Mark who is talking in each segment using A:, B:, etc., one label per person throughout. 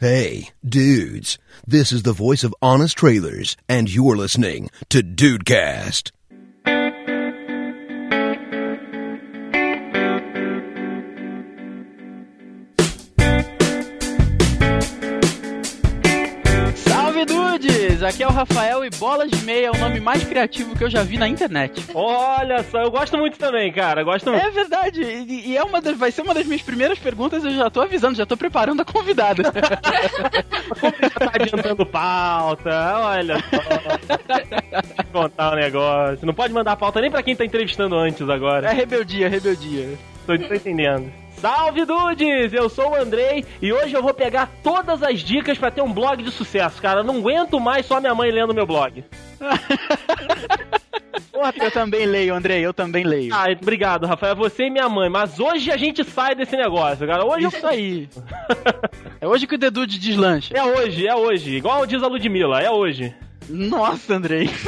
A: Hey, dudes. This is the voice of Honest Trailers, and you're listening to Dudecast.
B: Aqui é o Rafael e Bolas de Meia é o nome mais criativo que eu já vi na internet.
C: Olha só, eu gosto muito também, cara. Gosto muito.
B: É verdade, e, e é uma das, vai ser uma das minhas primeiras perguntas, eu já tô avisando, já tô preparando a convidada.
C: tá adiantando pauta, olha só. Vou contar um negócio. Não pode mandar pauta nem pra quem tá entrevistando antes
B: É
C: agora.
B: rebeldia, rebeldia.
C: Tô, tô entendendo. Salve dudes! Eu sou o Andrei e hoje eu vou pegar todas as dicas pra ter um blog de sucesso, cara. Não aguento mais só minha mãe lendo meu blog.
B: Eu também leio, Andrei, eu também leio.
C: Ah, obrigado, Rafael. Você e minha mãe. Mas hoje a gente sai desse negócio, cara. Hoje eu
B: Isso aí. É hoje que o The Dude deslancha.
C: É hoje, é hoje. Igual diz a Ludmilla, é hoje.
B: Nossa, Andrei.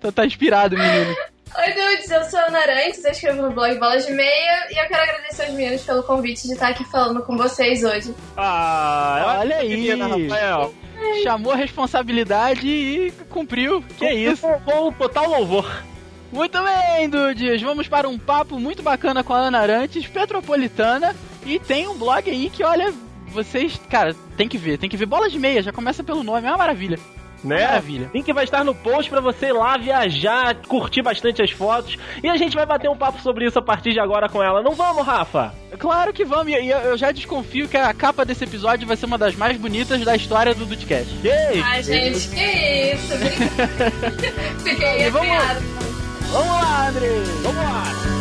B: Tá, tá inspirado, menino.
D: Oi, dudes, eu sou a Ana Arantes, eu escrevo no blog Bolas de Meia e eu quero agradecer aos meninos pelo convite de estar aqui falando com vocês hoje.
C: Ah,
B: Olha aí.
C: menina, Rafael.
B: Chamou a responsabilidade e cumpriu. Que é isso?
C: Com total louvor.
B: Muito bem, dudes. Vamos para um papo muito bacana com a Ana Arantes, petropolitana. E tem um blog aí que, olha, vocês, cara, tem que ver, tem que ver. Bola de meia, já começa pelo nome, é uma maravilha.
C: Né?
B: Maravilha.
C: Link vai estar no post pra você ir lá viajar, curtir bastante as fotos. E a gente vai bater um papo sobre isso a partir de agora com ela. Não vamos, Rafa?
B: Claro que vamos, e eu já desconfio que a capa desse episódio vai ser uma das mais bonitas da história do Dudcast.
C: Ei,
D: Ai, gente, que isso? Fiquei
B: E vamos-
D: arrepiada.
B: Vamos lá, André!
C: vamos lá.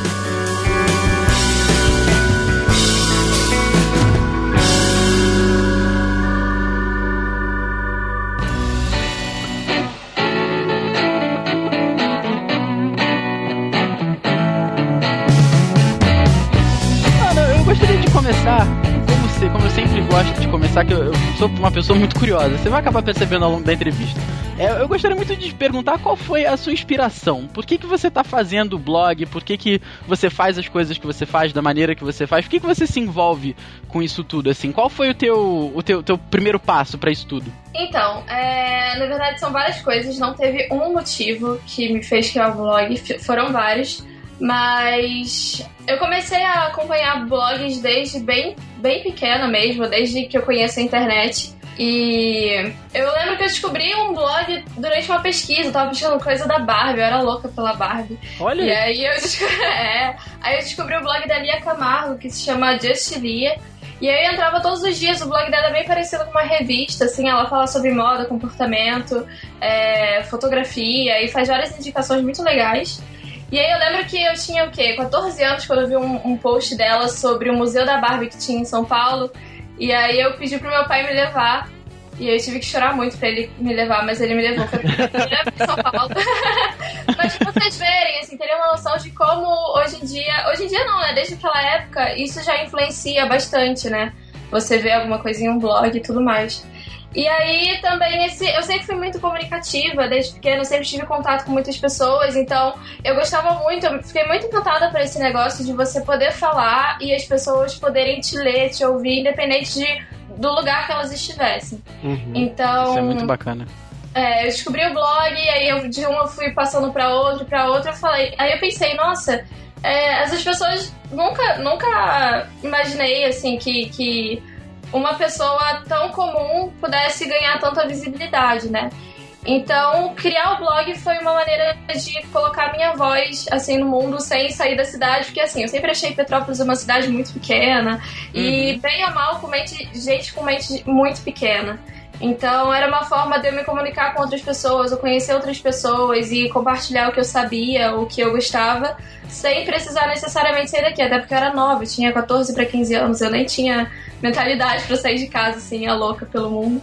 B: Começar, como, se, como eu sempre gosto de começar, que eu, eu sou uma pessoa muito curiosa, você vai acabar percebendo ao longo da entrevista. É, eu gostaria muito de perguntar qual foi a sua inspiração. Por que, que você tá fazendo o blog? Por que, que você faz as coisas que você faz da maneira que você faz? Por que, que você se envolve com isso tudo? Assim, qual foi o teu, o teu, teu primeiro passo pra isso tudo?
D: Então, é, na verdade são várias coisas, não teve um motivo que me fez criar o blog, foram vários, mas eu comecei a acompanhar blogs desde bem, bem pequena mesmo, desde que eu conheço a internet. E eu lembro que eu descobri um blog durante uma pesquisa, eu tava pesquisando coisa da Barbie, eu era louca pela Barbie.
C: Olha
D: E
C: aí.
D: eu, descobri, é, aí eu descobri o blog da Lia Camargo, que se chama Just Lia. E aí eu entrava todos os dias, o blog dela é bem parecido com uma revista, assim, ela fala sobre moda, comportamento, é, fotografia e faz várias indicações muito legais. E aí eu lembro que eu tinha o quê? 14 anos quando eu vi um, um post dela sobre o Museu da Barbie que tinha em São Paulo. E aí eu pedi pro meu pai me levar. E eu tive que chorar muito pra ele me levar, mas ele me levou. Foi a primeira vez em São Paulo. mas pra vocês verem, assim, terem uma noção de como hoje em dia. Hoje em dia não, né? Desde aquela época, isso já influencia bastante, né? Você vê alguma coisa em um blog e tudo mais. E aí também esse. Eu sempre fui muito comunicativa, desde pequena, sempre tive contato com muitas pessoas, então eu gostava muito, eu fiquei muito encantada por esse negócio de você poder falar e as pessoas poderem te ler, te ouvir, independente de, do lugar que elas estivessem.
C: Uhum.
D: Então.
B: Isso é muito bacana.
D: É, eu descobri o blog, aí eu, de um eu fui passando pra outro, pra outro, eu falei. Aí eu pensei, nossa, é, essas pessoas nunca, nunca imaginei assim que, que uma pessoa tão comum pudesse ganhar tanta visibilidade, né? Então, criar o blog foi uma maneira de colocar minha voz assim no mundo sem sair da cidade, porque assim, eu sempre achei Petrópolis uma cidade muito pequena e bem ou mal com mente, gente com mente muito pequena. Então era uma forma de eu me comunicar com outras pessoas, eu conhecer outras pessoas e compartilhar o que eu sabia, o que eu gostava, sem precisar necessariamente sair daqui, até porque eu era nova, eu tinha 14 para 15 anos, eu nem tinha mentalidade para sair de casa assim, a louca pelo mundo.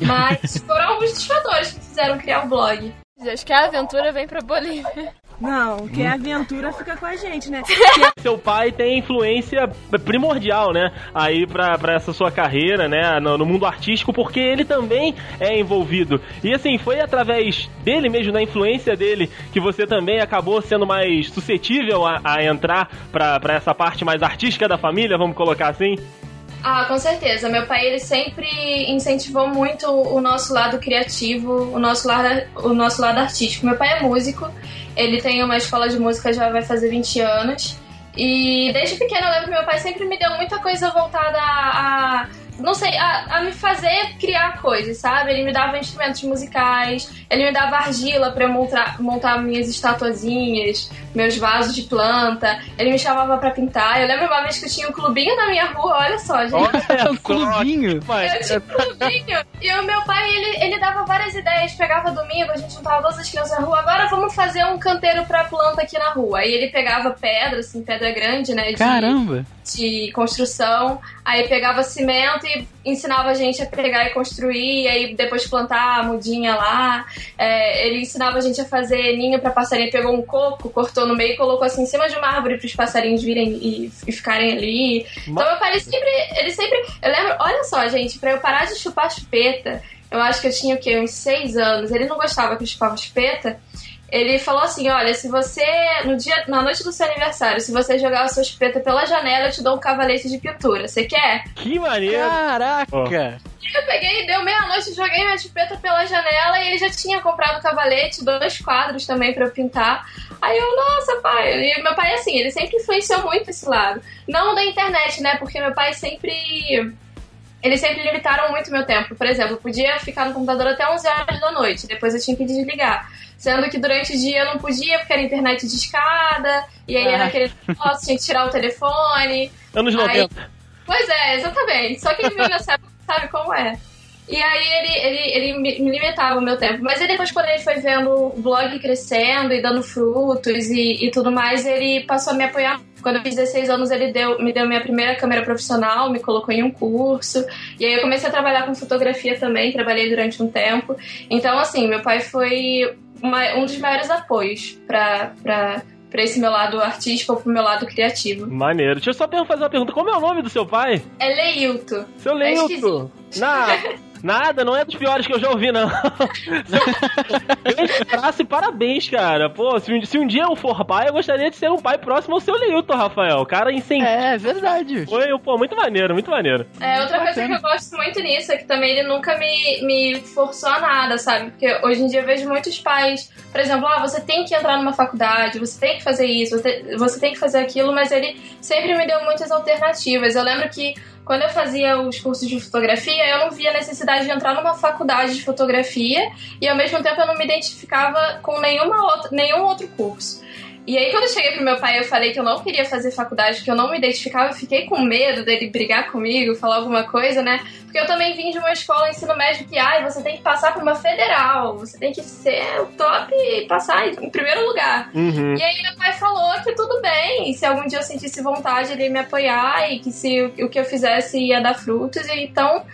D: Mas foram alguns dos fatores que fizeram criar o blog.
E: Acho que a aventura vem pra Bolívia.
F: Não, que a aventura fica com a gente, né?
C: Seu pai tem influência primordial, né? Aí pra, pra essa sua carreira, né? No, no mundo artístico, porque ele também é envolvido. E assim, foi através dele mesmo, da influência dele, que você também acabou sendo mais suscetível a, a entrar pra, pra essa parte mais artística da família, vamos colocar assim?
D: Ah, com certeza. Meu pai ele sempre incentivou muito o nosso lado criativo, o nosso lado, o nosso lado artístico. Meu pai é músico, ele tem uma escola de música já vai fazer 20 anos. E desde pequena eu lembro que meu pai sempre me deu muita coisa voltada a, a não sei, a, a, me fazer criar coisas, sabe? Ele me dava instrumentos musicais, ele me dava argila para montar, montar minhas estatuazinhas, meus vasos de planta, ele me chamava para pintar. Eu lembro uma vez que eu tinha um clubinho na minha rua, olha só, gente.
B: Olha, um clubinho?
D: Eu tinha um clubinho. e o meu pai, ele, ele dava várias ideias. Pegava domingo, a gente juntava todas as crianças na rua. Agora vamos fazer um canteiro pra planta aqui na rua. E ele pegava pedra, assim, pedra grande, né? De,
B: Caramba!
D: De construção. Aí pegava cimento e ensinava a gente a pegar e construir, aí depois plantar a mudinha lá. É, ele ensinava a gente a fazer ninho para passarinho. Pegou um coco, cortou no meio e colocou assim em cima de uma árvore para os passarinhos virem e, e ficarem ali. Então meu pai ele sempre, ele sempre. Eu lembro, olha só, gente, para eu parar de chupar chupeta, eu acho que eu tinha o quê? Uns seis anos. Ele não gostava que eu chupava chupeta. Ele falou assim: olha, se você, no dia, na noite do seu aniversário, se você jogar a sua chupeta pela janela, eu te dou um cavalete de pintura. Você quer?
C: Que maneiro!
B: Caraca! Oh.
D: Eu peguei, deu meia-noite, joguei minha chupeta pela janela e ele já tinha comprado o cavalete, dois quadros também para pintar. Aí eu, nossa, pai. E meu pai, assim, ele sempre influenciou muito esse lado. Não da internet, né? Porque meu pai sempre eles sempre limitaram muito meu tempo. Por exemplo, eu podia ficar no computador até 11 horas da noite, depois eu tinha que desligar. Sendo que durante o dia eu não podia, porque era internet de escada, e aí ah. era aquele negócio, tinha que tirar o telefone.
C: Anos 90.
D: Pois é, exatamente. Só quem vive nessa época sabe como é. E aí ele, ele, ele me limitava o meu tempo. Mas aí depois, quando ele foi vendo o blog crescendo e dando frutos e, e tudo mais, ele passou a me apoiar. Quando eu fiz 16 anos, ele deu, me deu minha primeira câmera profissional, me colocou em um curso. E aí eu comecei a trabalhar com fotografia também, trabalhei durante um tempo. Então, assim, meu pai foi uma, um dos maiores apoios para pra esse meu lado artístico ou pro meu lado criativo.
C: Maneiro. Deixa eu só fazer uma pergunta. Como é o nome do seu pai?
D: É Leilton.
C: Seu Leilton. É Na... Nada, não é dos piores que eu já ouvi, não. Grande abraço e parabéns, cara. Pô, se um, se um dia eu for pai, eu gostaria de ser um pai próximo ao seu Leilton, Rafael. Cara incentiva.
B: É, verdade.
C: Foi, pô, muito maneiro, muito maneiro.
D: É, outra coisa que eu gosto muito nisso é que também ele nunca me, me forçou a nada, sabe? Porque hoje em dia eu vejo muitos pais, por exemplo, ah, você tem que entrar numa faculdade, você tem que fazer isso, você, você tem que fazer aquilo, mas ele sempre me deu muitas alternativas. Eu lembro que quando eu fazia os cursos de fotografia, eu não via necessidade de entrar numa faculdade de fotografia e ao mesmo tempo eu não me identificava com nenhuma outra, nenhum outro curso. E aí, quando eu cheguei pro meu pai, eu falei que eu não queria fazer faculdade, que eu não me identificava, eu fiquei com medo dele brigar comigo, falar alguma coisa, né? Porque eu também vim de uma escola ensino médio que, ai, você tem que passar por uma federal, você tem que ser o top e passar em primeiro lugar.
C: Uhum.
D: E aí, meu pai falou que tudo bem, se algum dia eu sentisse vontade, ele ia me apoiar, e que se o que eu fizesse ia dar frutos, e então.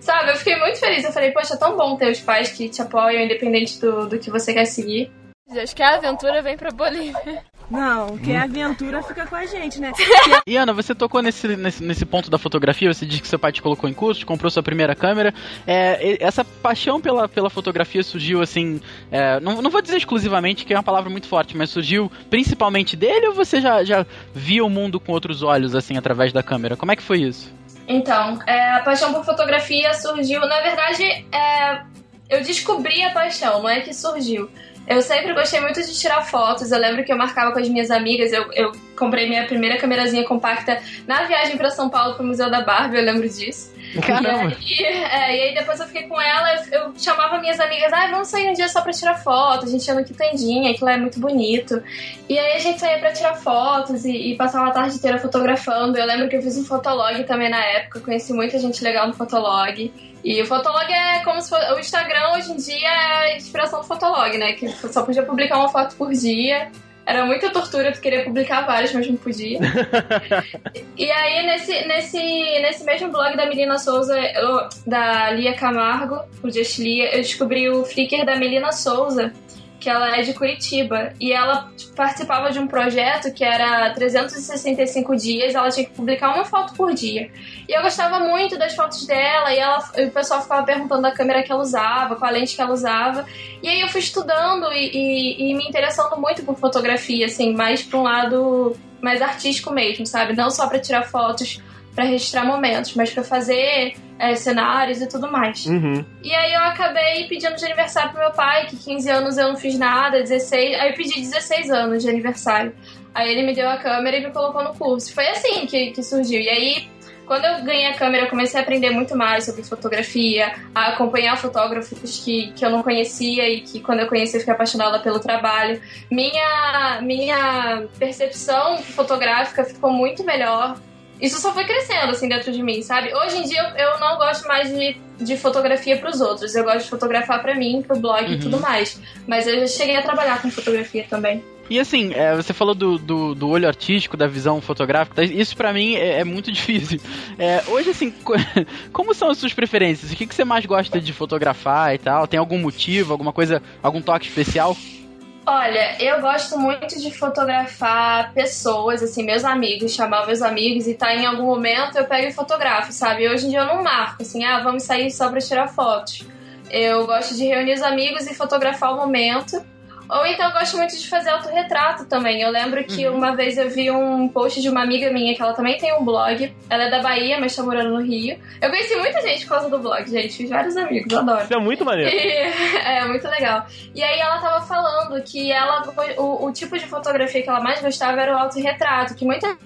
D: Sabe, eu fiquei muito feliz. Eu falei, poxa, é tão bom ter os pais que te apoiam, independente do, do que você quer seguir.
E: Acho que a aventura vem pra Bolívia.
F: Não, que a aventura fica com a gente, né?
B: e Ana, você tocou nesse, nesse, nesse, ponto da fotografia, você disse que seu pai te colocou em curso, comprou sua primeira câmera. É, essa paixão pela, pela fotografia surgiu assim. É, não, não vou dizer exclusivamente, que é uma palavra muito forte, mas surgiu principalmente dele ou você já, já via o mundo com outros olhos, assim, através da câmera? Como é que foi isso?
D: Então, é, a paixão por fotografia surgiu, na verdade, é, eu descobri a paixão, não é que surgiu. Eu sempre gostei muito de tirar fotos. Eu lembro que eu marcava com as minhas amigas. Eu, eu comprei minha primeira câmerazinha compacta na viagem para São Paulo pro Museu da Barbie, eu lembro disso.
B: Caramba!
D: E aí, é, e aí depois eu fiquei com ela, eu, eu chamava minhas amigas, ah, vamos sair um dia só pra tirar foto, a gente ia no Quitandinha, aquilo é muito bonito. E aí a gente saía pra tirar fotos e, e passava a tarde inteira fotografando. Eu lembro que eu fiz um fotolog também na época, conheci muita gente legal no fotolog. E o Fotolog é como se fosse. O Instagram hoje em dia é a inspiração do Fotolog, né? Que só podia publicar uma foto por dia. Era muita tortura, tu queria publicar várias, mas não podia. e aí, nesse, nesse, nesse mesmo blog da Melina Souza, eu, da Lia Camargo, o Just Lia, eu descobri o Flickr da Melina Souza que ela é de Curitiba. E ela participava de um projeto que era 365 dias, ela tinha que publicar uma foto por dia. E eu gostava muito das fotos dela, e, ela, e o pessoal ficava perguntando da câmera que ela usava, qual a lente que ela usava. E aí eu fui estudando e, e, e me interessando muito por fotografia, assim, mais para um lado mais artístico mesmo, sabe? Não só para tirar fotos pra registrar momentos, mas pra fazer é, cenários e tudo mais.
C: Uhum.
D: E aí eu acabei pedindo de aniversário pro meu pai, que 15 anos eu não fiz nada, 16. Aí eu pedi 16 anos de aniversário. Aí ele me deu a câmera e me colocou no curso. Foi assim que, que surgiu. E aí, quando eu ganhei a câmera, eu comecei a aprender muito mais sobre fotografia, a acompanhar fotógrafos que, que eu não conhecia e que quando eu conheci eu fiquei apaixonada pelo trabalho. Minha, minha percepção fotográfica ficou muito melhor. Isso só foi crescendo, assim, dentro de mim, sabe? Hoje em dia eu, eu não gosto mais de, de fotografia pros outros. Eu gosto de fotografar pra mim, pro blog e
B: Uhum.
D: tudo mais. Mas eu já cheguei a trabalhar com fotografia também.
B: E assim, é, você falou do, do, do olho artístico, da visão fotográfica, isso pra mim é, é muito difícil. É, hoje, assim, co- como são as suas preferências? O que, que você mais gosta de fotografar e tal? Tem algum motivo, alguma coisa, algum toque especial?
D: Olha, eu gosto muito de fotografar pessoas, assim, meus amigos, chamar meus amigos e tá em algum momento eu pego e fotografo, sabe? Hoje em dia eu não marco, assim, ah, vamos sair só pra tirar fotos. Eu gosto de reunir os amigos e fotografar o momento. Ou então eu gosto muito de fazer autorretrato também. Eu lembro que uma vez eu vi um post de uma amiga minha, que ela também tem um blog. Ela é da Bahia, mas tá morando no Rio. Eu conheci muita gente por causa do blog, gente. Fiz vários amigos, adoro.
C: Isso é muito maneiro.
D: E- é, muito legal. E aí ela tava falando que ela o, o tipo de fotografia que ela mais gostava era o autorretrato, que muita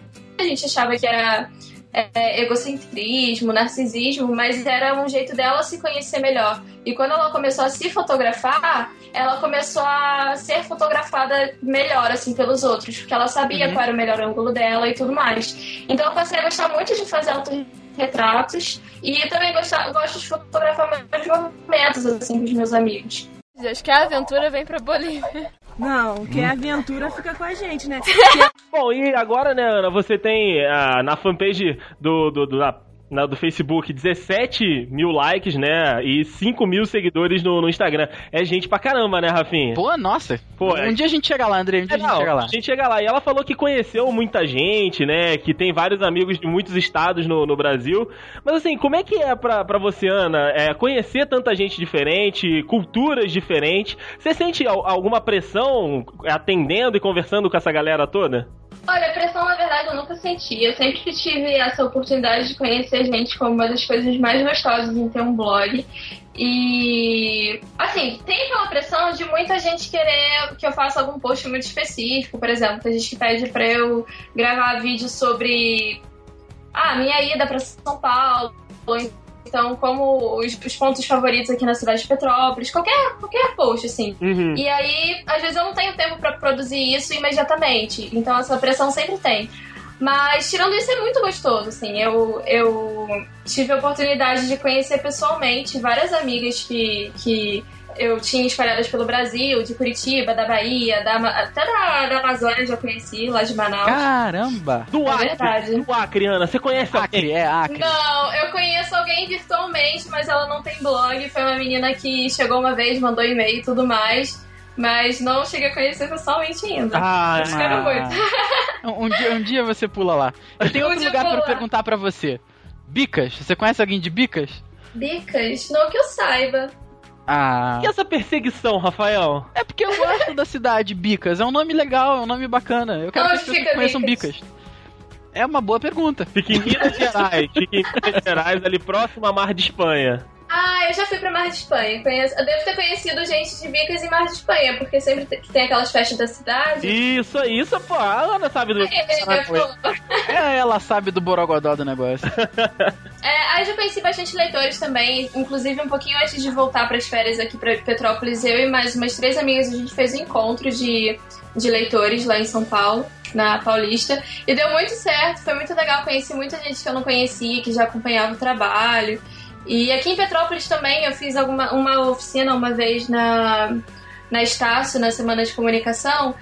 D: gente achava que era é, egocentrismo, narcisismo, mas era um jeito dela se conhecer melhor. E quando ela começou a se fotografar, ela começou a ser fotografada melhor, assim, pelos outros, porque ela sabia
B: Uhum.
D: qual era o melhor ângulo dela e tudo mais. Então eu passei a gostar muito de fazer autorretratos e também gostar, gosto de fotografar meus momentos, assim, com os meus amigos.
E: Acho que a aventura vem pra Bolívia.
F: Não, quem é aventura fica com a gente, né?
C: Bom, e agora, né, Ana, você tem ah, na fanpage do, do, do, da- na- do Facebook 17 mil likes, né? E 5 mil seguidores no, no Instagram. É gente pra caramba, né, Rafinha?
B: Pô, nossa.
C: Pô,
B: um
C: é-
B: dia a gente chega lá, André, um dia
C: É,
B: a gente
C: não,
B: chega lá.
C: a gente chega lá. E ela falou que conheceu muita gente, né? Que tem vários amigos de muitos estados no, no Brasil. Mas assim, como é que é pra, pra você, Ana, é, conhecer tanta gente diferente, culturas diferentes? Você sente al- alguma pressão atendendo e conversando com essa galera toda?
D: Olha, pressão na verdade eu nunca senti. Eu sempre tive essa oportunidade de conhecer gente como uma das coisas mais gostosas em ter um blog. E assim, tem aquela pressão de muita gente querer que eu faça algum post muito específico, por exemplo, tem gente que pede pra eu gravar vídeo sobre ah, minha ida pra São Paulo, então como os, os pontos favoritos aqui na cidade de Petrópolis, qualquer, qualquer post, assim.
C: Uhum.
D: E aí, às vezes eu não tenho tempo pra produzir isso imediatamente. Então essa pressão sempre tem. Mas tirando isso é muito gostoso, assim. Eu, eu tive a oportunidade de conhecer pessoalmente várias amigas que, que eu tinha espalhadas pelo Brasil, de Curitiba, da Bahia, da, até da, da Amazônia eu já conheci, lá de Manaus.
B: Caramba!
C: Do
D: É
C: Acre,
D: verdade.
C: do Acre, Ana, você conhece alguém?
B: Acre, é Acre.
D: Não, eu conheço alguém virtualmente, mas ela não tem blog. Foi uma menina que chegou uma vez, mandou e-mail e tudo mais. Mas não cheguei a conhecer pessoalmente ainda.
C: Ah,
D: Mas quero muito.
B: Um, um dia, um dia você pula lá. Eu tenho
D: Um
B: outro lugar
D: eu lá.
B: perguntar pra você. Bicas, você conhece alguém de Bicas?
D: Bicas? Não que eu saiba.
B: Ah.
C: E essa perseguição, Rafael?
B: É porque eu gosto da cidade Bicas. É um nome legal, é um nome bacana. Eu quero
D: Onde
B: que as pessoas conheçam
D: Bicas?
B: Bicas. É uma boa pergunta.
C: Fica em Minas Gerais. Fica em Minas Gerais, ali próximo à Mar de Espanha.
D: Ah, eu já fui pra Mar de Espanha. Conheço, eu devo ter conhecido gente de Bicas em Mar de Espanha, porque sempre que tem aquelas festas da cidade.
C: Isso, isso, pô. A Ana sabe do.
D: É, falou.
B: É, ela sabe do borogodó do negócio.
D: É, aí eu já conheci bastante leitores também, inclusive um pouquinho antes de voltar para as férias aqui para Petrópolis, eu e mais umas três amigas, a gente fez um encontro de, de leitores lá em São Paulo, na Paulista, e deu muito certo, foi muito legal, conheci muita gente que eu não conhecia, que já acompanhava o trabalho. E aqui em Petrópolis também eu fiz alguma, uma oficina uma vez na, na Estácio, na Semana de Comunicação,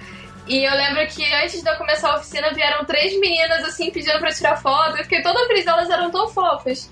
D: e eu lembro que antes de eu começar a oficina vieram três meninas assim pedindo pra tirar foto. Eu fiquei toda feliz, elas eram tão fofas.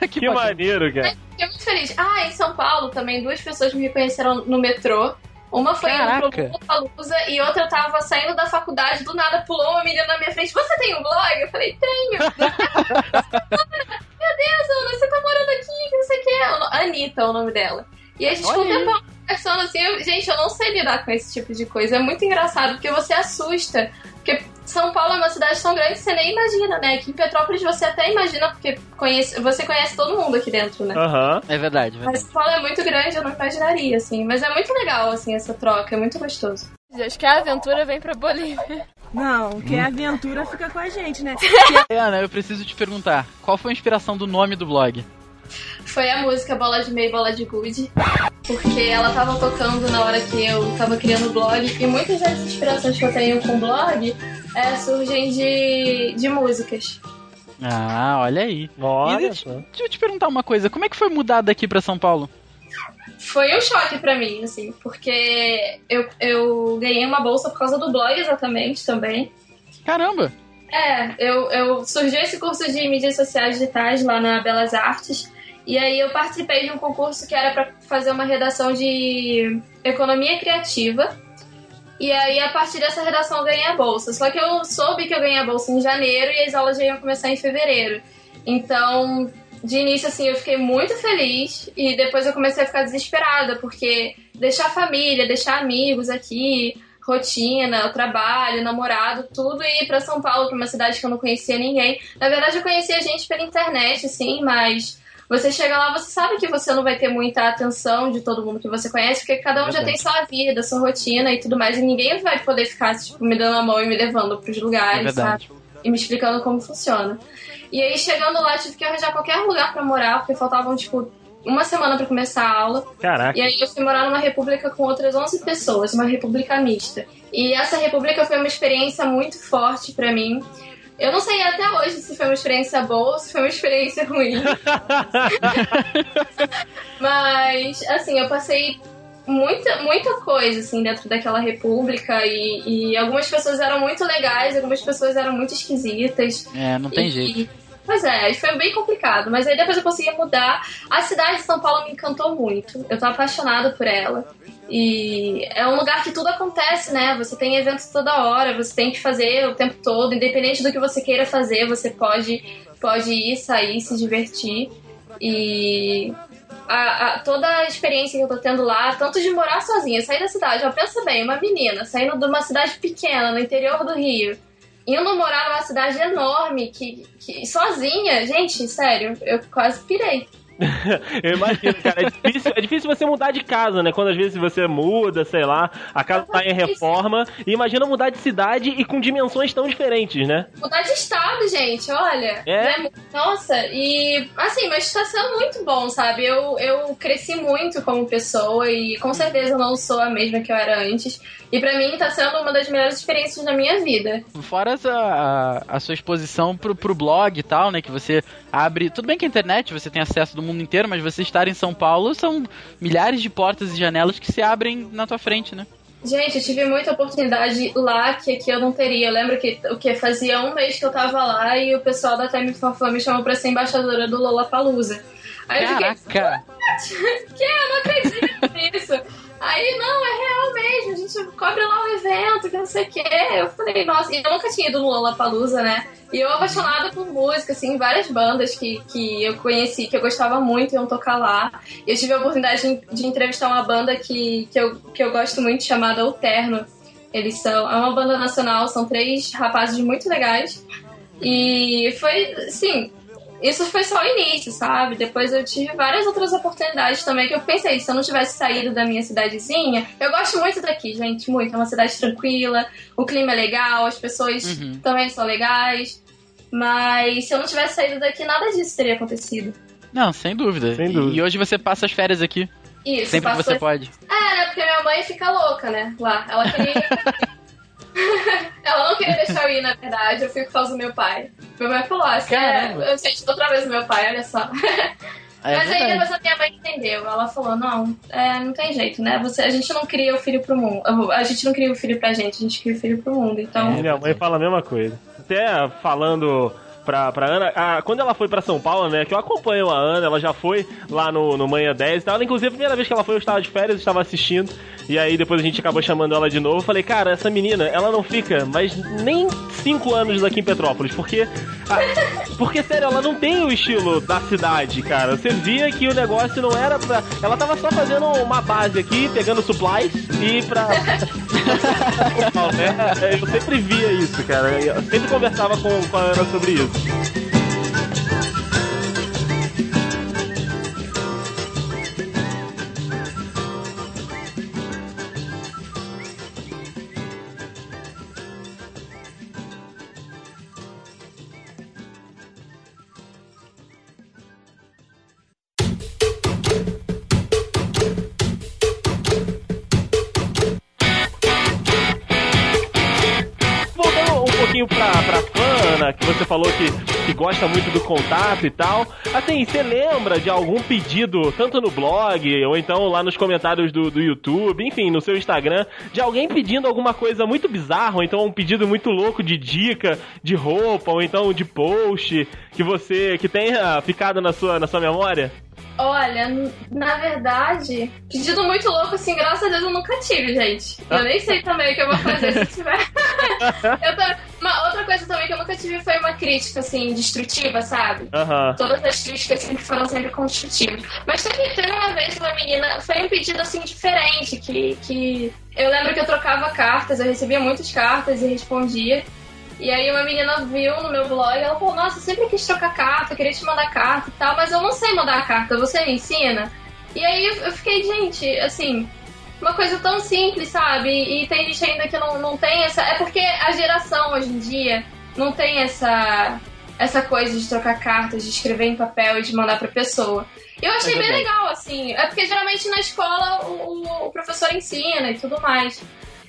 B: que
C: Que
B: bacana.
C: maneiro, cara.
D: Fiquei muito feliz. Ah, em São Paulo também duas pessoas me reconheceram no metrô. Uma foi indo pro
B: Caraca.
D: Lollapalooza e outra tava saindo da faculdade, do nada pulou uma menina na minha frente. Você tem um blog? Eu falei, tenho. Meu Deus, Ana, você tá morando aqui, que não sei o que. Anitta é o nome dela. E a gente ficou um
B: Olha aí.
D: tempão conversando assim. eu- gente, eu não sei lidar com esse tipo de coisa. É muito engraçado, porque você assusta. Porque São Paulo é uma cidade tão grande que você nem imagina, né? Aqui em Petrópolis você até imagina, porque conhece, você conhece todo mundo aqui dentro, né?
C: Aham.
B: É verdade, é
D: Mas
B: verdade.
D: São Paulo é muito grande, eu não imaginaria, assim. Mas é muito legal, assim, essa troca, é muito gostoso.
E: Acho que a aventura vem pra Bolívia.
F: Não, que a aventura fica com a gente, né?
B: Ana, eu preciso te perguntar, qual foi a inspiração do nome do blog?
D: Foi a música Bola de Meia e Bola de Gude, porque ela tava tocando na hora que eu tava criando o blog, e muitas das inspirações que eu tenho com o blog é, surgem de, de músicas.
B: Ah, olha aí.
C: Olha
B: E deixa, deixa eu te perguntar uma coisa, como é que foi mudar daqui pra São Paulo?
D: Foi um choque pra mim, assim, porque eu, eu ganhei uma bolsa por causa do blog exatamente também.
B: Caramba!
D: É, eu, eu surgiu esse curso de mídias sociais digitais lá na Belas Artes. E aí eu participei de um concurso que era para fazer uma redação de economia criativa. E aí, a partir dessa redação, eu ganhei a bolsa. Só que eu soube que eu ganhei a bolsa em janeiro e as aulas já iam começar em fevereiro. Então, de início, assim, eu fiquei muito feliz e depois eu comecei a ficar desesperada, porque deixar família, deixar amigos aqui, rotina, trabalho, namorado, tudo e ir pra São Paulo, é uma cidade que eu não conhecia ninguém. Na verdade, eu conhecia gente pela internet, assim, mas você chega lá, você sabe que você não vai ter muita atenção de todo mundo que você conhece, porque cada um já tem sua vida, sua rotina e tudo mais, e ninguém vai poder ficar, tipo, me dando a mão e me levando pros
B: É
D: lugares, sabe? E me explicando como funciona. E aí, chegando lá, tive que arranjar qualquer lugar pra morar, porque faltavam, tipo, uma semana pra começar a aula.
C: Caraca.
D: E aí eu fui morar numa república com outras 11 pessoas, uma república mista. E essa república foi uma experiência muito forte pra mim. Eu não sei até hoje se foi uma experiência boa ou se foi uma experiência ruim. Mas, assim, eu passei muita, muita coisa, assim, dentro daquela república. E, e algumas pessoas eram muito legais, algumas pessoas eram muito esquisitas.
B: É, não tem
D: E-
B: jeito.
D: Pois é, foi bem complicado. Mas aí depois eu consegui mudar. A cidade de São Paulo me encantou muito. Eu tô apaixonada por ela. E é um lugar que tudo acontece, né? Você tem eventos toda hora, você tem que fazer o tempo todo, independente do que você queira fazer, você pode, pode ir, sair, se divertir. E a, a- toda a experiência que eu tô tendo lá, tanto de morar sozinha, sair da cidade, ó, pensa bem, uma menina saindo de uma cidade pequena no interior do Rio, indo morar numa cidade enorme, que, que sozinha, gente, sério, eu quase pirei.
C: Eu imagino, cara. É difícil, é difícil você mudar de casa, né? Quando às vezes você muda, sei lá, a casa tá em reforma. E imagina mudar de cidade e com dimensões tão diferentes, né?
D: Mudar de estado, gente, olha.
C: É?
D: né? Nossa, e assim, mas tá sendo muito bom, sabe? Eu, eu cresci muito como pessoa e com certeza eu não sou a mesma que eu era antes. E pra mim tá sendo uma das melhores experiências da minha vida.
B: Fora essa, a, a sua exposição pro, pro blog e tal, né? Que você abre. Tudo bem que a internet você tem acesso do mundo inteiro, mas você estar em São Paulo são milhares de portas e janelas que se abrem na tua frente, né?
D: Gente, eu tive muita oportunidade lá que aqui eu não teria. Eu lembro que o que fazia um mês que eu tava lá e o pessoal da Time for Fun me chamou pra ser embaixadora do Lollapalooza. Aí eu fiquei,
B: Caraca!
D: que? Eu não acredito nisso. Aí, não, é real mesmo, a gente cobre lá o evento, que não sei o quê. Eu falei, nossa, e eu nunca tinha ido no Lollapalooza, né? E eu apaixonada por música, assim, várias bandas que, que eu conheci, que eu gostava muito, iam tocar lá. Eu tive a oportunidade de, de entrevistar uma banda que, que, eu, que eu gosto muito, chamada O Terno. Eles são, é uma banda nacional, são três rapazes muito legais. E foi, sim, isso foi só o início, sabe? Depois eu tive várias outras oportunidades também que eu pensei, se eu não tivesse saído da minha cidadezinha, eu gosto muito daqui, gente, muito. É uma cidade tranquila, o clima é legal, as pessoas
B: Uhum.
D: também são legais. Mas se eu não tivesse saído daqui, nada disso teria acontecido.
B: Não, sem dúvida.
C: Sem
B: E-
C: dúvida.
B: E, hoje você passa as férias aqui,
D: Isso,
B: sempre que você pode.
D: É, né? Porque minha mãe fica louca, né? Lá. Ela queria. Na verdade. Eu fui por causa do meu pai. Meu pai falou assim: é, eu senti outra vez o meu pai, olha só.
B: É
D: Mas aí depois a minha mãe entendeu. Ela falou: não, é, não tem jeito, né? Você, a gente não cria o filho pro mundo. A gente não cria o filho pra gente, a gente cria o filho pro mundo. Então.
B: É.
C: Minha mãe fala a mesma coisa. Até falando pra, pra Ana, a- quando ela foi pra São Paulo, né, que eu acompanho a Ana, ela já foi lá no, no Manhã 10 e tal. Ela, inclusive, a primeira vez que ela foi, eu estava de férias, eu estava assistindo. E aí depois a gente acabou chamando ela de novo. Eu falei, cara, essa menina, ela não fica mais nem 5 anos aqui em Petrópolis, porque Ah, Porque, sério, ela não tem o estilo da cidade, cara. Você via que o negócio não era pra. Ela tava só fazendo uma base aqui, pegando supplies e pra. É, Eu sempre via isso, cara. Eu sempre conversava com, com a Ana sobre isso. Um pouquinho pra, pra Fana, que você falou que, que gosta muito do contato e tal. Assim, você lembra de algum pedido, tanto no blog, ou então lá nos comentários do, do YouTube, enfim, no seu Instagram, de alguém pedindo alguma coisa muito bizarra, ou então um pedido muito louco de dica, de roupa, ou então de post, que você, que tenha ficado na sua, na sua memória?
D: Olha, na verdade, pedido muito louco, assim, graças a Deus eu nunca tive, gente. Eu nem sei também o que eu vou fazer se tiver. Uma outra coisa também que eu nunca tive foi uma crítica, assim, destrutiva, sabe? Todas as críticas sempre foram sempre construtivas. Mas teve, teve uma vez uma menina, foi um pedido assim diferente, que, que eu lembro que eu trocava cartas, eu recebia muitas cartas e respondia. E aí uma menina viu no meu blog, ela falou, nossa, eu sempre quis trocar carta, eu queria te mandar carta e tal, mas eu não sei mandar carta, você me ensina? E aí eu fiquei, gente, assim, uma coisa tão simples, sabe? E tem gente ainda que não, não tem essa. É porque a geração hoje em dia não tem essa essa coisa de trocar cartas, de escrever em papel e de mandar pra pessoa. Eu achei
B: É
D: bem legal, assim. É porque geralmente na escola o, o professor ensina e tudo mais.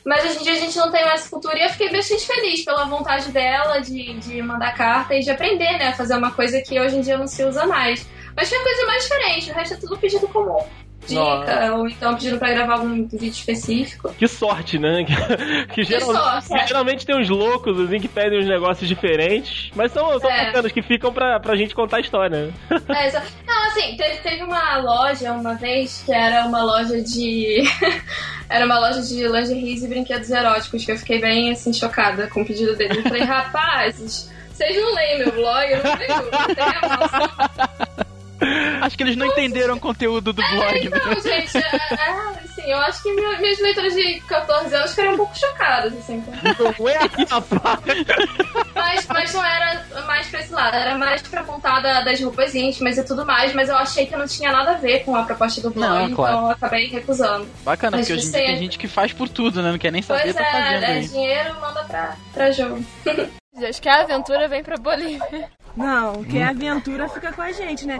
D: Mas hoje em dia a gente não tem mais essa cultura e eu fiquei bastante feliz pela vontade dela de, de mandar carta e de aprender, né? a Fazer uma coisa que hoje em dia não se usa mais. Mas foi coisa mais diferente, o resto é tudo pedido comum. Dica,
C: Nossa.
D: ou então pedindo pra gravar algum vídeo específico.
C: Que sorte, né? Que, geral-
D: sorte,
C: que
D: é.
C: geralmente tem uns loucos assim que pedem uns negócios diferentes, mas são, são
D: É.
C: bacanas que ficam pra, pra gente contar a história?
D: É, exa- Não, assim, teve, teve uma loja uma vez que era uma loja de. era uma loja de lingeries e brinquedos eróticos, que eu fiquei bem assim, chocada com o pedido dele. Eu falei, rapazes, vocês não leem meu blog, eu não leio, não tem a nossa.
B: Acho que eles não entenderam o conteúdo do blog, né?
D: Então, gente, é, é, assim, eu acho que meu, minhas leitoras de 14 anos ficaram um pouco chocadas, assim.
C: Não é aqui, rapaz!
D: Mas, mas não era mais pra esse lado, era mais pra contar da- das roupas íntimas e tudo mais, mas eu achei que não tinha nada a ver com a proposta do blog,
B: Não,
D: então
B: claro.
D: eu acabei recusando.
B: Bacana,
D: Mas
B: porque hoje em dia
D: você-
B: tem gente que faz por tudo, né? Não quer nem saber,
D: Pois
B: tá fazendo
D: é, é,
B: aí.
D: dinheiro manda pra, pra jogo.
E: Acho que a aventura vem pra Bolívia.
F: Não, quem é aventura fica com a gente, né?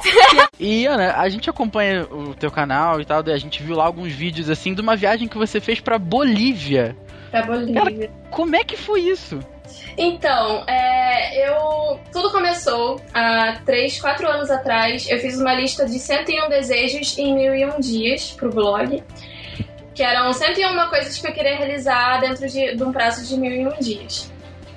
B: E, Ana, a gente acompanha o teu canal e tal, daí a gente viu lá alguns vídeos assim de uma viagem que você fez pra Bolívia.
D: Pra Bolívia.
B: Como é que foi isso?
D: Então, é, eu. Tudo começou há 3, 4 anos atrás. Eu fiz uma lista de 101 desejos em 1001 dias pro blog. Que eram 101 coisas que eu queria realizar dentro de, de um prazo de 1001 dias.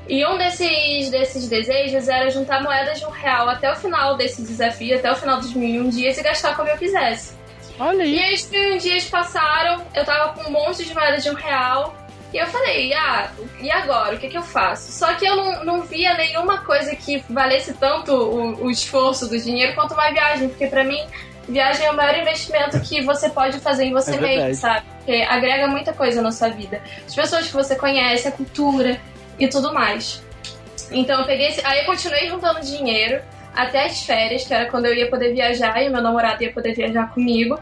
D: E um desses, desses desejos era juntar moedas de um real até o final desse desafio, até o final dos 1001 dias e gastar como eu quisesse.
B: Olha
D: E
B: aí.
D: aí os 1001 dias passaram, eu tava com um monte de moedas de um real. E eu falei, ah, e agora? O que, que eu faço? Só que eu não, não via nenhuma coisa que valesse tanto o, o esforço do dinheiro quanto uma viagem, porque pra mim, viagem é o maior investimento que você pode fazer em você
B: É
D: mesmo, sabe? Porque agrega muita coisa na sua vida. As pessoas que você conhece, a cultura e tudo mais. Então eu peguei esse... Aí eu continuei juntando dinheiro até as férias, que era quando eu ia poder viajar e meu namorado ia poder viajar comigo.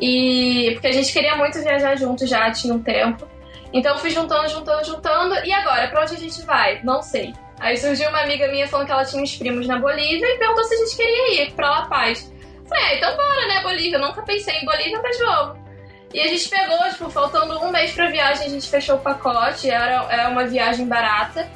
D: E porque a gente queria muito viajar junto já, tinha um tempo. Então eu fui juntando, juntando, juntando. E agora, pra onde a gente vai? Não sei. Aí surgiu uma amiga minha falando que ela tinha uns primos na Bolívia e perguntou se a gente queria ir pra La Paz. Falei, ah, então bora, né, Bolívia? Eu nunca pensei em Bolívia, mas vamos. E a gente pegou, tipo, faltando um mês pra viagem, a gente fechou o pacote. Era, era uma viagem barata.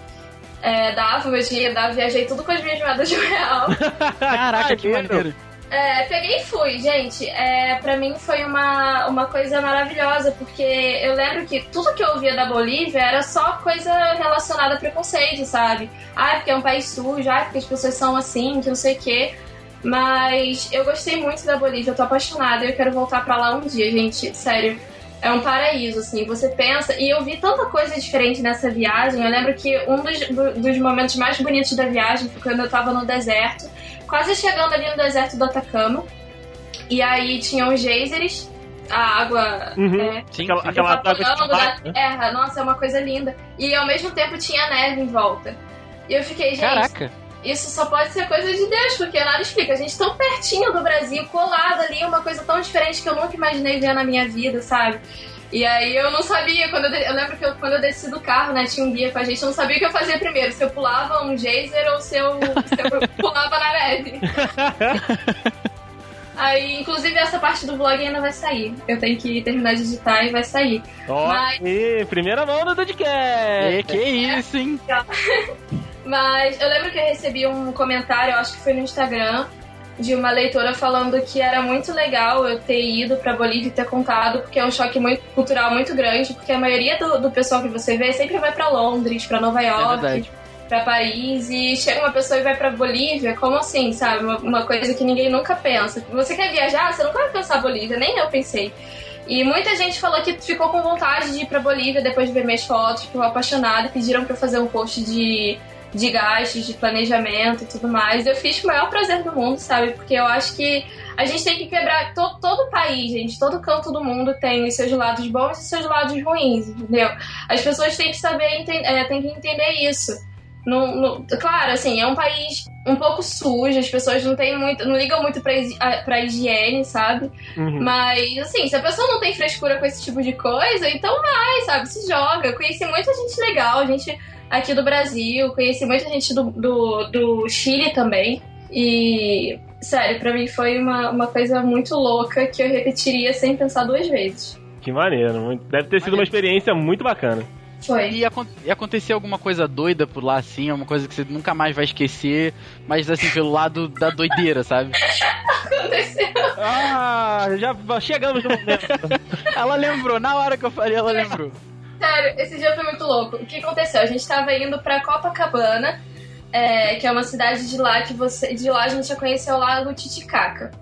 D: É, dava, meu dinheiro dava, viajei tudo com as minhas moedas de um real.
B: Caraca, que
C: maneiro.
B: maneiro.
D: É, peguei e fui, gente. É, pra mim foi uma, uma coisa maravilhosa, porque eu lembro que tudo que eu ouvia da Bolívia era só coisa relacionada a preconceito, sabe? Ah, porque é um país sujo, ah, porque as pessoas são assim, que não sei o quê. Mas eu gostei muito da Bolívia, eu tô apaixonada, eu quero voltar pra lá um dia, gente. Sério. é um paraíso, assim. Você pensa, e eu vi tanta coisa diferente nessa viagem. Eu lembro que um dos, do- dos momentos mais bonitos da viagem foi quando eu tava no deserto, quase chegando ali no deserto do Atacama. E aí tinham os geysers, a água.
C: Uhum.
D: é,
B: Sim,
C: Aquela, aquela água de
D: da
C: né?
D: terra. Nossa, é uma coisa linda. E ao mesmo tempo tinha neve em volta. E eu fiquei, gente,
B: Caraca.
D: Isso só pode ser coisa de Deus, porque nada explica. A gente tão pertinho do Brasil, colado ali, uma coisa tão diferente que eu nunca imaginei ver na minha vida, sabe? E aí eu não sabia, quando eu, de- eu lembro que eu- quando eu desci do carro, né, tinha um guia com a gente, eu não sabia o que eu fazia primeiro, se eu pulava um geyser ou se eu, se eu pulava na neve. Aí, inclusive, essa parte do vlog ainda vai sair. Eu tenho que terminar de editar e vai sair.
C: Ó,
D: Mas-
C: e primeira mão do podcast.
B: É, que isso, hein?
D: Mas eu lembro que eu recebi um comentário, acho que foi no Instagram, de uma leitora falando que era muito legal eu ter ido pra Bolívia e ter contado, porque é um choque muito, cultural muito grande, porque a maioria do, do pessoal que você vê sempre vai pra Londres, pra Nova
B: É
D: York,
B: verdade.
D: pra Paris, e chega uma pessoa e vai pra Bolívia, como assim, sabe? Uma, uma coisa que ninguém nunca pensa. Você quer viajar, você nunca vai pensar Bolívia, nem eu pensei. E muita gente falou que ficou com vontade de ir pra Bolívia depois de ver minhas fotos, ficou apaixonada, pediram pra eu fazer um post de, de gastos, de planejamento e tudo mais. Eu fiz com o maior prazer do mundo, sabe? Porque eu acho que a gente tem que quebrar to, todo o país, gente, todo canto do mundo tem os seus lados bons e os seus lados ruins, entendeu? As pessoas têm que saber, enten- é, têm que entender isso. No, no- claro, assim, é um país um pouco sujo, as pessoas não têm muito, não ligam muito pra, pra higiene, sabe?
C: Uhum.
D: Mas, assim, se a pessoa não tem frescura com esse tipo de coisa, então vai, sabe? Se joga. Eu conheci muita gente legal, gente aqui do Brasil, conheci muita gente do, do, do Chile também. E, sério, pra mim foi uma, uma coisa muito louca que eu repetiria sem pensar duas vezes.
C: Que maneiro. muito- Deve ter sido uma experiência muito bacana.
D: Foi.
B: E, e acontecer alguma coisa doida por lá, assim, alguma coisa que você nunca mais vai esquecer, mas assim, pelo lado da doideira, sabe?
D: Aconteceu.
C: Ah, já chegamos no momento.
B: Ela lembrou, na hora que eu falei, ela lembrou.
D: Sério, esse dia foi muito louco. O que aconteceu? A gente tava indo pra Copacabana, é, que é uma cidade de lá que você. De lá a gente já conheceu o Lago Titicaca.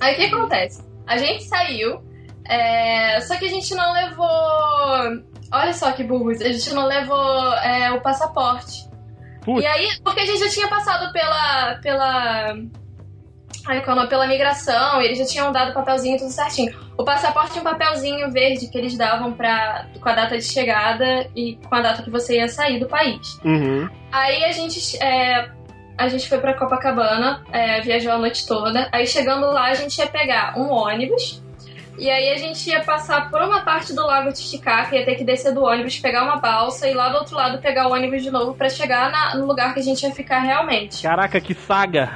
D: Aí o que acontece? A gente saiu, é, só que a gente não levou. Olha só que burros, a gente não levou é, o passaporte.
C: Putz.
D: E aí, porque a gente já tinha passado pela. pela. É o nome? Pela migração, e eles já tinham dado o papelzinho tudo certinho. O passaporte tinha um papelzinho verde que eles davam pra, com a data de chegada e com a data que você ia sair do país.
C: Uhum.
D: Aí a gente, é, a gente foi pra Copacabana, é, viajou a noite toda. Aí chegando lá, a gente ia pegar um ônibus. E aí a gente ia passar por uma parte do Lago Titicaca, ia ter que descer do ônibus, pegar uma balsa e lá do outro lado pegar o ônibus de novo pra chegar na- no lugar que a gente ia ficar realmente.
C: Caraca, que saga.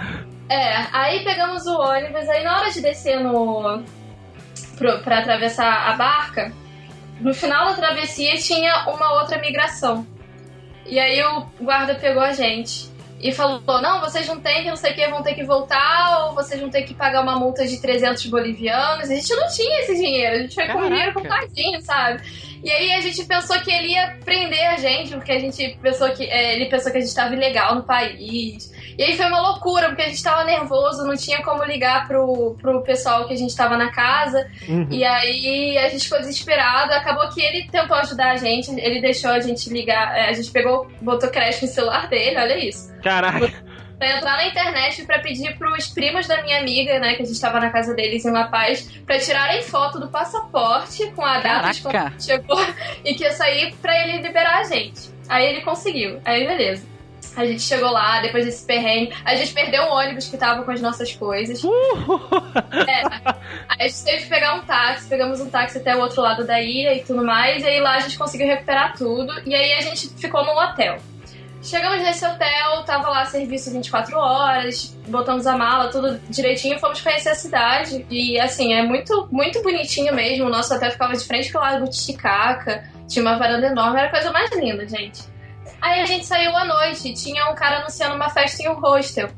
D: É, aí pegamos o ônibus, aí na hora de descer no. Pro, pra atravessar a barca, no final da travessia tinha uma outra migração. E aí o guarda pegou a gente e falou: Não, vocês não têm que não sei o que, vão ter que voltar, ou vocês vão ter que pagar uma multa de 300 bolivianos. A gente não tinha esse dinheiro, a gente foi com dinheiro contadinho, sabe? E aí a gente pensou que ele ia prender a gente, porque a gente pensou que. é, ele pensou que a gente tava ilegal no país. E aí foi uma loucura, porque a gente tava nervoso, não tinha como ligar pro, pro pessoal que a gente tava na casa.
C: Uhum.
D: E aí a gente ficou desesperado. Acabou que ele tentou ajudar a gente, ele deixou a gente ligar. é, A gente pegou, botou crédito no celular dele, olha isso.
C: Caraca.
D: Pra entrar na internet pra pedir pros primos da minha amiga, né, que a gente tava na casa deles em La Paz, pra tirarem foto do passaporte com a data de quando chegou e que ia sair pra ele liberar a gente. Aí ele conseguiu. Aí beleza. A gente chegou lá, depois desse perrengue. A gente perdeu um ônibus que tava com as nossas coisas. É, aí a gente teve que pegar um táxi, pegamos um táxi até o outro lado da ilha e tudo mais. E aí lá a gente conseguiu recuperar tudo. E aí a gente ficou num hotel. Chegamos nesse hotel, tava lá serviço 24 horas, botamos a mala, tudo direitinho, fomos conhecer a cidade. E assim, é muito, muito bonitinho mesmo. O nosso hotel ficava de frente pro lago Titicaca, tinha uma varanda enorme, era a coisa mais linda, gente. Aí a gente saiu à noite, tinha um cara anunciando uma festa em um hostel.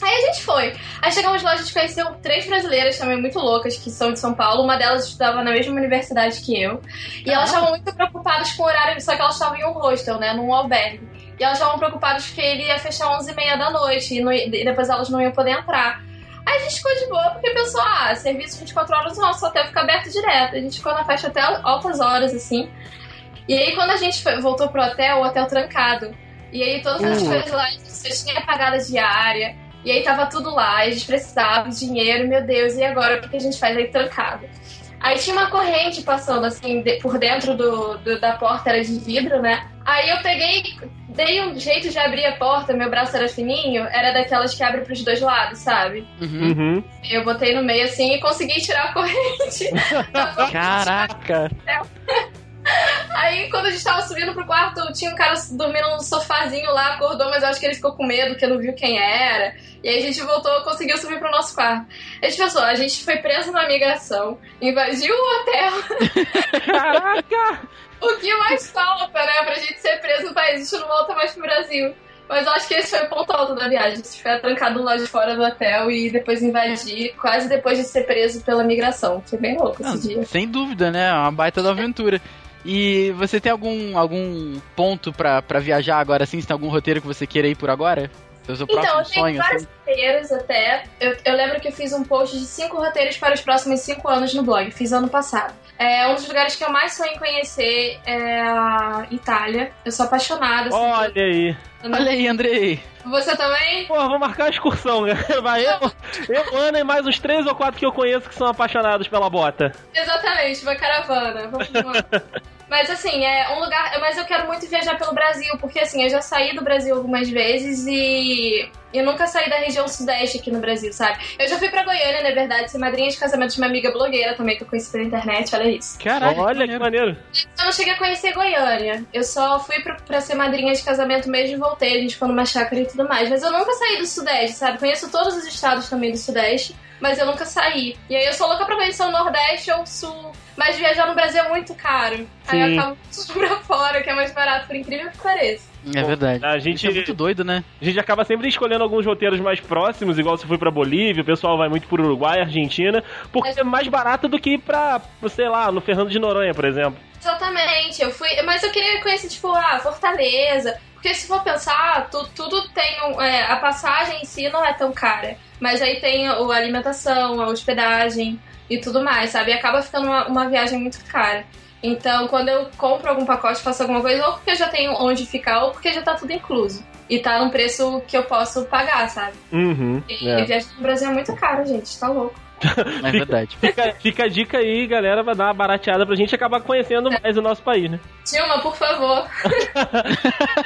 D: Aí a gente foi. Aí chegamos lá, a gente conheceu três brasileiras também muito loucas, que são de São Paulo. Uma delas estudava na mesma universidade que eu. E elas estavam muito preocupadas com o horário, só que elas estavam em um hostel, né, num albergue. E elas estavam preocupadas porque ele ia fechar 11h30 da noite e, não e depois elas não iam poder entrar. Aí a gente ficou de boa porque pensou, ah, serviço 24 horas, o nosso hotel fica aberto direto. A gente ficou na festa até altas horas, assim. E aí, quando a gente foi, voltou pro hotel, o hotel trancado. E aí, todas as
B: Uh.
D: coisas lá, a gente tinha pagado a diária. E aí, tava tudo lá. A gente precisava de dinheiro. Meu Deus, e agora? O que que a gente faz aí trancado? Aí tinha uma corrente passando, assim, de- por dentro do, do- da porta, era de vidro, né? Aí eu peguei, dei um jeito de abrir a porta, meu braço era fininho, era daquelas que abre pros dois lados, sabe?
B: Uhum.
C: Uhum.
D: Eu botei no meio assim e consegui tirar a corrente.
B: Caraca!
D: Aí quando a gente tava subindo pro quarto, tinha um cara dormindo no sofazinho lá, acordou, mas eu acho que ele ficou com medo, porque não viu quem era. E aí a gente voltou, conseguiu subir pro nosso quarto. A gente pensou, a gente foi preso na migração, invadiu o hotel.
C: Caraca!
D: O que mais falta, né, pra gente ser preso no país? A gente não volta mais pro Brasil. Mas eu acho que esse foi o ponto alto da viagem. Gente ficar trancado lá de fora do hotel e depois invadir, quase depois de ser preso pela migração. Foi bem louco
B: Não,
D: esse dia.
B: sem dúvida, né? É uma baita da aventura. E você tem algum, algum ponto pra, pra viajar agora, assim? Se tem algum roteiro que você queira ir por agora? Seu
D: Então, eu tenho
B: sonho,
D: vários
B: assim?
D: roteiros até. Eu, eu lembro que eu fiz um post de cinco roteiros para os próximos cinco anos no blog. Fiz ano passado. É, um dos lugares que eu mais sonho em conhecer é a Itália. Eu sou apaixonada. assim,
C: Olha aí.
B: Olha aí, Andrei.
D: Você também?
C: Pô, vou marcar uma excursão, né? Vai eu, eu, Ana e mais uns três ou quatro que eu conheço que são apaixonados pela bota.
D: Exatamente, uma caravana. Vamos lá. Mas assim, é um lugar. Mas eu quero muito viajar pelo Brasil, porque assim, eu já saí do Brasil algumas vezes e eu nunca saí da região sudeste aqui no Brasil, sabe? Eu já fui pra Goiânia, na verdade, ser madrinha de casamento de uma amiga blogueira também, que eu conheci pela internet, olha isso.
B: Caraca,
C: Olha que maneiro.
D: Eu não cheguei a conhecer Goiânia. Eu só fui pra, pra ser madrinha de casamento mesmo e voltei. A gente ficou numa chácara e tudo mais. Mas eu nunca saí do Sudeste, sabe? Conheço todos os estados também do Sudeste, mas eu nunca saí. E aí eu sou louca pra conhecer o Nordeste ou o Sul. Mas viajar no Brasil é muito caro. Aí
C: Sim.
D: eu acabo tudo pra fora, que é mais barato, por incrível que pareça.
B: É verdade.
C: A
B: Isso
C: gente,
B: é muito doido, né?
C: a gente acaba sempre escolhendo alguns roteiros mais próximos, igual se foi pra Bolívia, o pessoal vai muito pro Uruguai, Argentina, porque é mais barato do que ir pra, sei lá, no Fernando de Noronha, por exemplo.
D: Exatamente, eu fui. Mas eu queria conhecer, tipo, ah, Fortaleza. Porque se for pensar, tu- tudo tem um. é, a passagem em si não é tão cara. Mas aí tem a alimentação, a hospedagem e tudo mais, sabe? E acaba ficando uma, uma viagem muito cara. Então, quando eu compro algum pacote, faço alguma coisa, ou porque eu já tenho onde ficar, ou porque já tá tudo incluso. E tá num preço que eu posso pagar, sabe?
C: Uhum.
D: E
C: é.
D: viagem no Brasil é muito caro, gente, tá louco.
B: É verdade.
C: Fica, fica a dica aí, galera, vai dar uma barateada pra gente acabar conhecendo mais o nosso país, né?
D: Dilma, por favor,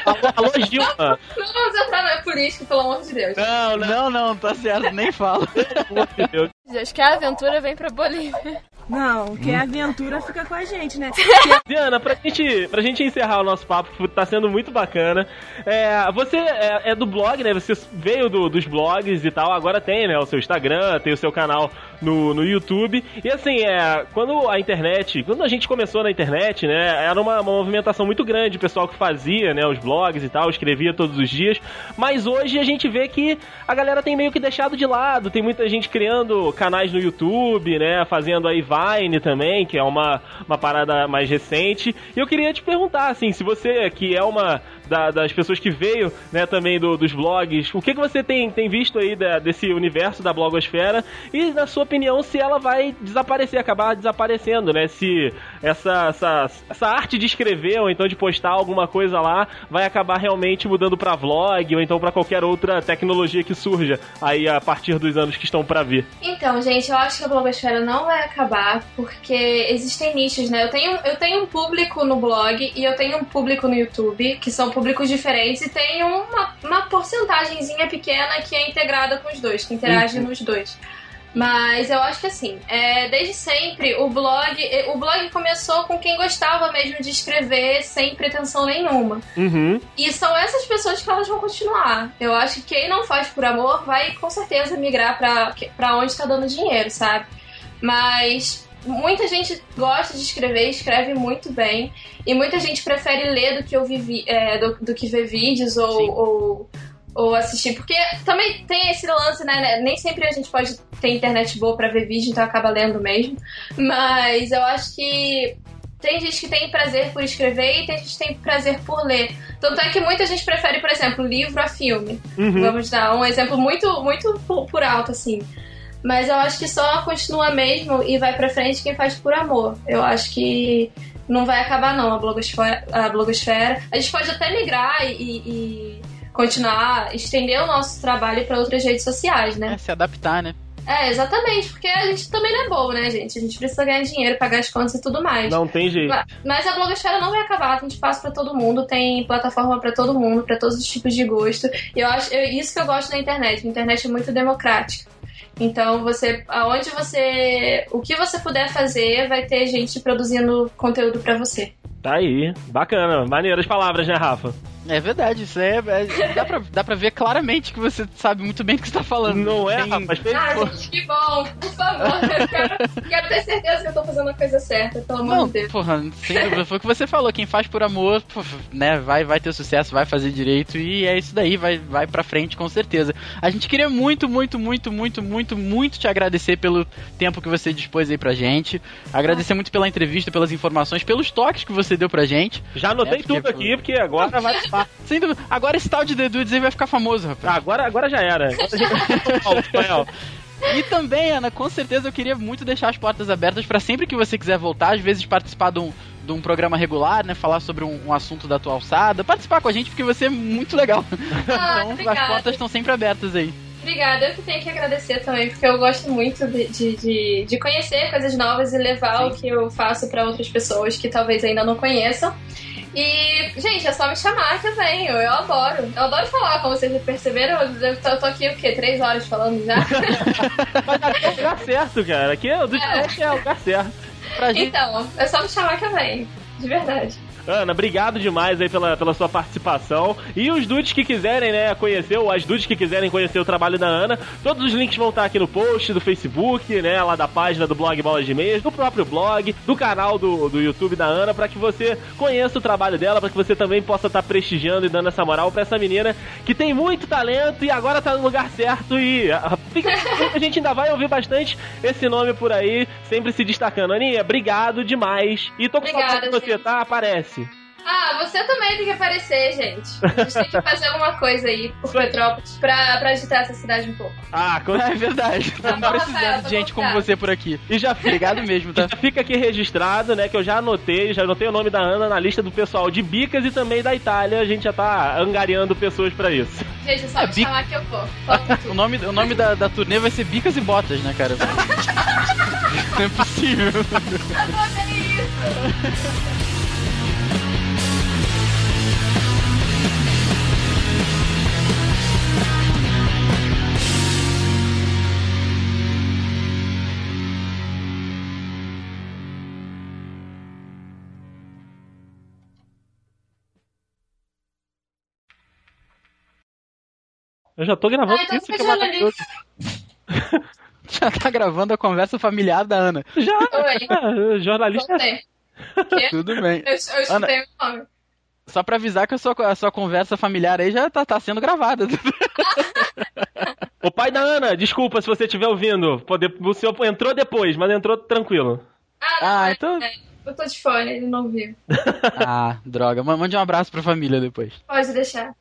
C: Alô, alô Gilma!
D: não vamos entrar na política, pelo amor de Deus.
C: Não, não,
B: Não, não, tá certo, nem falo.
C: pelo amor de Deus.
E: Acho que a aventura vem pra Bolívia.
F: Não, que a aventura fica com a gente, né?
C: Diana, pra gente, pra gente encerrar o nosso papo, que tá sendo muito bacana, é, você é, é do blog, né? Você veio do- dos blogs e tal, agora tem, né? O seu Instagram, tem o seu canal no, no YouTube. E assim, é, quando a internet, quando a gente começou na internet, né? Era uma, uma movimentação muito grande, o pessoal que fazia, né? Os blogs e tal, escrevia todos os dias. Mas hoje a gente vê que a galera tem meio que deixado de lado, tem muita gente criando canais no YouTube, né? Fazendo aí Vine também, que é uma, uma parada mais recente. E eu queria te perguntar, assim, se você, que é uma da- das pessoas que veio, né, também do- dos blogs, o que, que você tem, tem visto aí da- desse universo da blogosfera e, na sua opinião, se ela vai desaparecer, acabar desaparecendo, né? Se essa, essa, essa arte de escrever ou então de postar alguma coisa lá vai acabar realmente mudando pra vlog ou então pra qualquer outra tecnologia que surja aí a partir dos anos que estão pra vir.
D: Então, gente, eu acho que a blogosfera não vai acabar porque existem nichos, né? Eu tenho, eu tenho um público no blog e eu tenho um público no YouTube, que são públicos diferentes, e tem uma, uma porcentagemzinha pequena que é integrada com os dois, que interage nos dois. Mas eu acho que assim, é, desde sempre o blog, o blog começou com quem gostava mesmo de escrever sem pretensão nenhuma.
C: Uhum.
D: E são essas pessoas que elas vão continuar. Eu acho que quem não faz por amor vai com certeza migrar pra onde tá dando dinheiro, sabe? Mas muita gente gosta de escrever, escreve muito bem. E muita gente prefere ler do que, ouvir, vi- é, do, do que ver vídeos ou, ou, ou assistir. Porque também tem esse lance, né? Nem sempre a gente pode ter internet boa pra ver vídeo, então acaba lendo mesmo. Mas eu acho que tem gente que tem prazer por escrever e tem gente que tem prazer por ler. Tanto é que muita gente prefere, por exemplo, livro a filme.
C: Uhum.
D: Vamos dar um exemplo muito, muito por alto, assim. Mas eu acho que só continua mesmo e vai pra frente quem faz por amor. Eu acho que não vai acabar não a blogosfera. A, blogosfera. a gente pode até migrar e, e continuar, estender o nosso trabalho para outras redes sociais, né?
B: É, se adaptar, né?
D: É, exatamente, porque a gente também não é bobo, né, gente? A gente precisa ganhar dinheiro, pagar as contas e tudo mais.
C: Não tem jeito.
D: Mas a blogosfera não vai acabar, tem espaço para todo mundo, tem plataforma para todo mundo, para todos os tipos de gosto. E eu acho eu, isso que eu gosto da internet. A internet é muito democrática. Então, você, aonde você, o que você puder fazer, vai ter gente produzindo conteúdo para você.
C: Tá aí, bacana, maneiras palavras, né, Rafa?
B: É verdade, isso é, é, dá, pra, dá pra ver claramente que você sabe muito bem do que você tá falando.
C: Não é, Rafa?
D: Ah, gente, que bom, por favor. Eu quero, quero ter certeza que eu tô fazendo a coisa certa, pelo amor
B: Não,
D: de Deus.
B: porra, sem dúvida, foi o que você falou, quem faz por amor, né, vai, vai ter sucesso, vai fazer direito e é isso daí, vai, vai pra frente com certeza. A gente queria muito, muito, muito, muito, muito, muito te agradecer pelo tempo que você dispôs aí pra gente, agradecer muito pela entrevista, pelas informações, pelos toques que você deu pra gente.
C: Já anotei
B: É,
C: tudo aqui, porque agora vai.
B: Sem dúvida, agora esse tal de The Dudes aí vai ficar famoso, rapaz.
C: Agora, agora já era. Agora a gente vai espanhol.
B: E também, Ana, com certeza eu queria muito deixar as portas abertas pra sempre que você quiser voltar, às vezes participar de um, de um programa regular, né? Falar sobre um, um assunto da tua alçada, participar com a gente porque você é muito legal.
D: Ah,
B: então as
D: obrigada.
B: portas estão sempre abertas aí.
D: Obrigada, eu que tenho que agradecer também, porque eu gosto muito de, de, de, conhecer coisas novas e levar o que eu faço pra outras pessoas que talvez ainda não conheçam. E, gente, é só me chamar que eu venho, eu adoro. Eu adoro falar, como vocês já perceberam, eu tô, eu tô aqui o quê? Três horas falando já?
C: Mas aqui é o lugar certo, cara. Aqui é, do é. é o lugar certo.
B: Pra gente,
D: então, é só me chamar que eu venho. De verdade.
C: Ana, obrigado demais aí pela, pela sua participação. E os dudes que quiserem, né, conhecer, ou as dudes que quiserem conhecer o trabalho da Ana, todos os links vão estar aqui no post do Facebook, né, lá da página do blog Bolas de Meias, do próprio blog, do canal do, do YouTube da Ana, para que você conheça o trabalho dela, para que você também possa estar prestigiando e dando essa moral pra essa menina que tem muito talento e agora tá no lugar certo e ah, fica, a gente ainda vai ouvir bastante esse nome por aí, sempre se destacando. Aninha, obrigado demais. E tô com
D: Obrigada,
C: saudade de você,
D: gente.
C: tá? Aparece.
D: Ah, você também tem que aparecer, gente. A gente tem que fazer alguma coisa aí por Petrópolis pra, pra agitar essa cidade um pouco.
C: Ah,
B: é verdade. Estamos
D: bom,
B: precisando de gente
D: tá
B: como
D: bom, tá.
B: você por aqui.
C: E já fica,
B: Obrigado mesmo, tá?
C: já fica aqui registrado, né? Que eu já anotei, já anotei o nome da Ana na lista do pessoal de Bicas e também da Itália. A gente já tá angariando pessoas pra isso.
D: Gente, é só
B: Ah,
D: me
B: bico.
D: chamar que eu vou.
B: O nome, o nome da, da turnê vai ser Bicas e Botas, né, cara? Não é possível.
D: Adorei isso.
C: Eu já tô gravando
D: Ah, então
C: isso, que é maravilhoso.
B: Já tá gravando a conversa familiar da Ana.
C: Já,
D: Oi,
C: ah, jornalista.
D: voltei. Quê?
B: Tudo bem.
D: Eu, eu escutei o nome.
B: Só pra avisar que a sua, a sua conversa familiar aí já tá, tá sendo gravada.
C: O pai da Ana, desculpa se você estiver ouvindo. Pode- O senhor entrou depois, mas entrou tranquilo.
D: Ah, não,
B: Ah,
D: é,
B: então-
D: é. Eu tô de fone, ele não viu.
B: Ah, droga. Ma- Mande um abraço pra família depois.
D: Pode deixar.